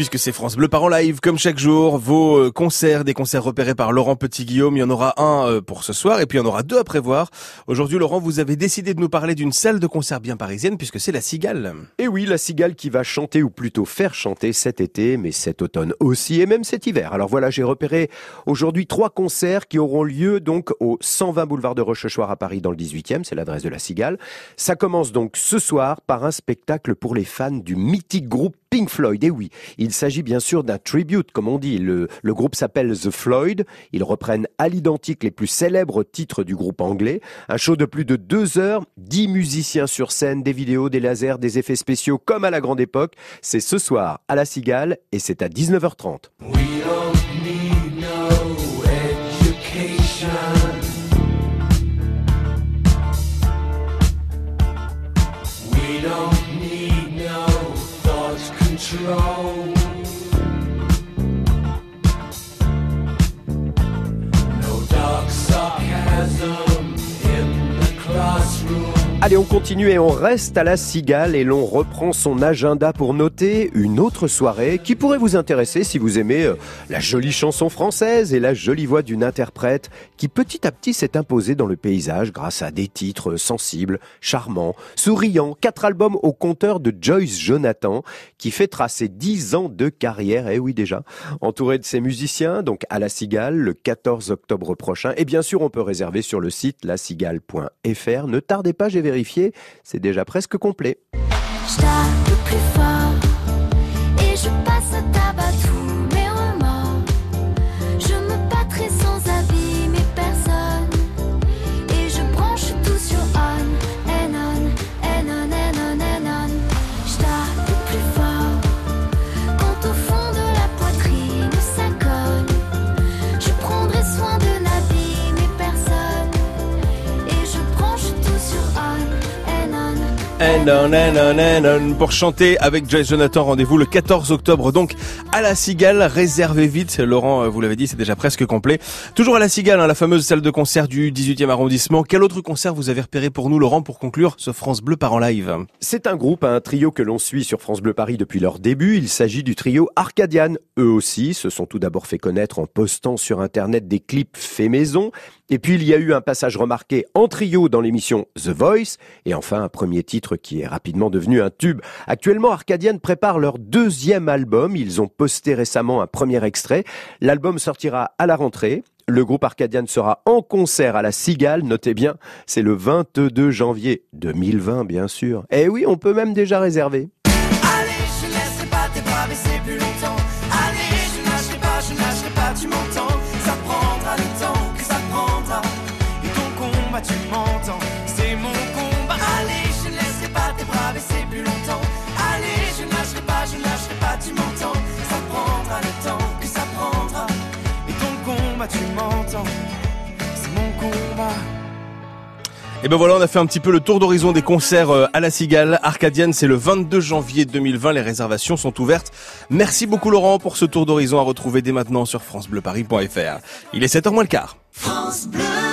puisque c'est France Bleu par en live, comme chaque jour, vos euh, concerts, des concerts repérés par Laurent Petit-Guillaume. Il y en aura un euh, pour ce soir et puis il y en aura deux à prévoir. Aujourd'hui, Laurent, vous avez décidé de nous parler d'une salle de concert bien parisienne puisque c'est la Cigale. Et oui, la Cigale qui va chanter ou plutôt faire chanter cet été, mais cet automne aussi et même cet hiver. Alors voilà, j'ai repéré aujourd'hui trois concerts qui auront lieu donc au 120 boulevard de Rochechouart à Paris dans le 18e, c'est l'adresse de la Cigale. Ça commence donc ce soir par un spectacle pour les fans du mythique groupe Pink Floyd. Et oui, il s'agit bien sûr d'un tribute, comme on dit. Le, groupe s'appelle The Floyd. Ils reprennent à l'identique les plus célèbres titres du groupe anglais. Un show de plus de deux heures, dix musiciens sur scène, des vidéos, des lasers, des effets spéciaux comme à la grande époque. C'est ce soir à la Cigale et c'est à 19h30. control. No roll. Allez, on continue et on reste à la Cigale et l'on reprend son agenda pour noter une autre soirée qui pourrait vous intéresser si vous aimez euh, la jolie chanson française et la jolie voix d'une interprète qui petit à petit s'est imposée dans le paysage grâce à des titres sensibles, charmants, souriants, quatre albums au compteur de Joyce Jonathan qui fait tracer dix ans de carrière, et eh oui déjà, entouré de ses musiciens, donc à la Cigale le 14 octobre prochain. Et bien sûr, on peut réserver sur le site lacigale.fr. Ne tardez pas, j'ai c'est déjà presque complet. Pour chanter avec Joyce Jonathan, rendez-vous le 14 octobre donc à la Cigale. Réservez vite, Laurent, euh, vous l'avez dit, c'est déjà presque complet. Toujours à la Cigale, hein, la fameuse salle de concert du 18e arrondissement. Quel autre concert vous avez repéré pour nous, Laurent, pour conclure ce France Bleu par en live? C'est un groupe, un trio que l'on suit sur France Bleu Paris depuis leur début. Il s'agit du trio Arcadian. Eux aussi se sont tout d'abord fait connaître en postant sur Internet des clips faits maison. Et puis il y a eu un passage remarqué en trio dans l'émission The Voice, et enfin un premier titre qui est rapidement devenu un tube. Actuellement, Arcadian prépare leur deuxième album. Ils ont posté récemment un premier extrait. L'album sortira à la rentrée. Le groupe Arcadian sera en concert à la Cigale, notez bien, c'est le 22 janvier 2020 bien sûr. Eh oui, on peut même déjà réserver. Allez, je pas tes combat, tu m'entends, c'est mon combat. Et ben voilà, on a fait un petit peu le tour d'horizon des concerts euh, à la Cigale. Arcadienne, c'est le 22 janvier 2020. Les réservations sont ouvertes. Merci beaucoup Laurent pour ce tour d'horizon à retrouver dès maintenant sur francebleuparis.fr. Il est 7h moins le quart. France Bleu